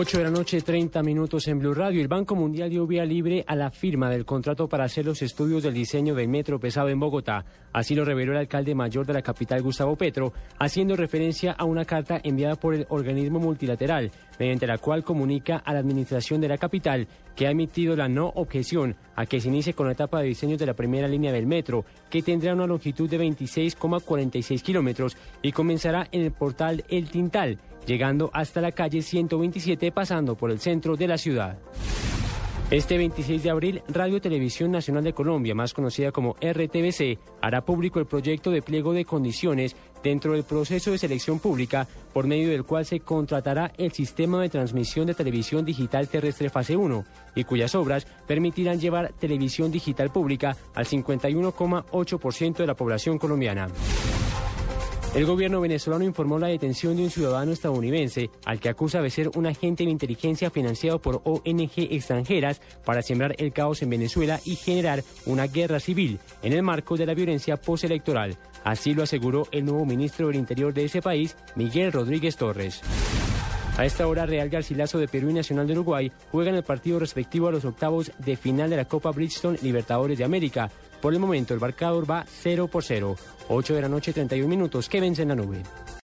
8 de la noche, 30 minutos en Blue Radio. El Banco Mundial dio vía libre a la firma del contrato para hacer los estudios del diseño del metro pesado en Bogotá. Así lo reveló el alcalde mayor de la capital, Gustavo Petro, haciendo referencia a una carta enviada por el organismo multilateral, mediante la cual comunica a la administración de la capital que ha emitido la no objeción a que se inicie con la etapa de diseño de la primera línea del metro, que tendrá una longitud de 26,46 kilómetros y comenzará en el portal El Tintal llegando hasta la calle 127 pasando por el centro de la ciudad. Este 26 de abril, Radio Televisión Nacional de Colombia, más conocida como RTBC, hará público el proyecto de pliego de condiciones dentro del proceso de selección pública por medio del cual se contratará el sistema de transmisión de televisión digital terrestre fase 1 y cuyas obras permitirán llevar televisión digital pública al 51,8% de la población colombiana. El gobierno venezolano informó la detención de un ciudadano estadounidense al que acusa de ser un agente de inteligencia financiado por ONG extranjeras para sembrar el caos en Venezuela y generar una guerra civil en el marco de la violencia postelectoral. Así lo aseguró el nuevo ministro del Interior de ese país, Miguel Rodríguez Torres. A esta hora, Real Garcilaso de Perú y Nacional de Uruguay juegan el partido respectivo a los octavos de final de la Copa Bridgestone Libertadores de América. Por el momento, el marcador va 0 por 0. 8 de la noche, 31 minutos. Que vence en la nube.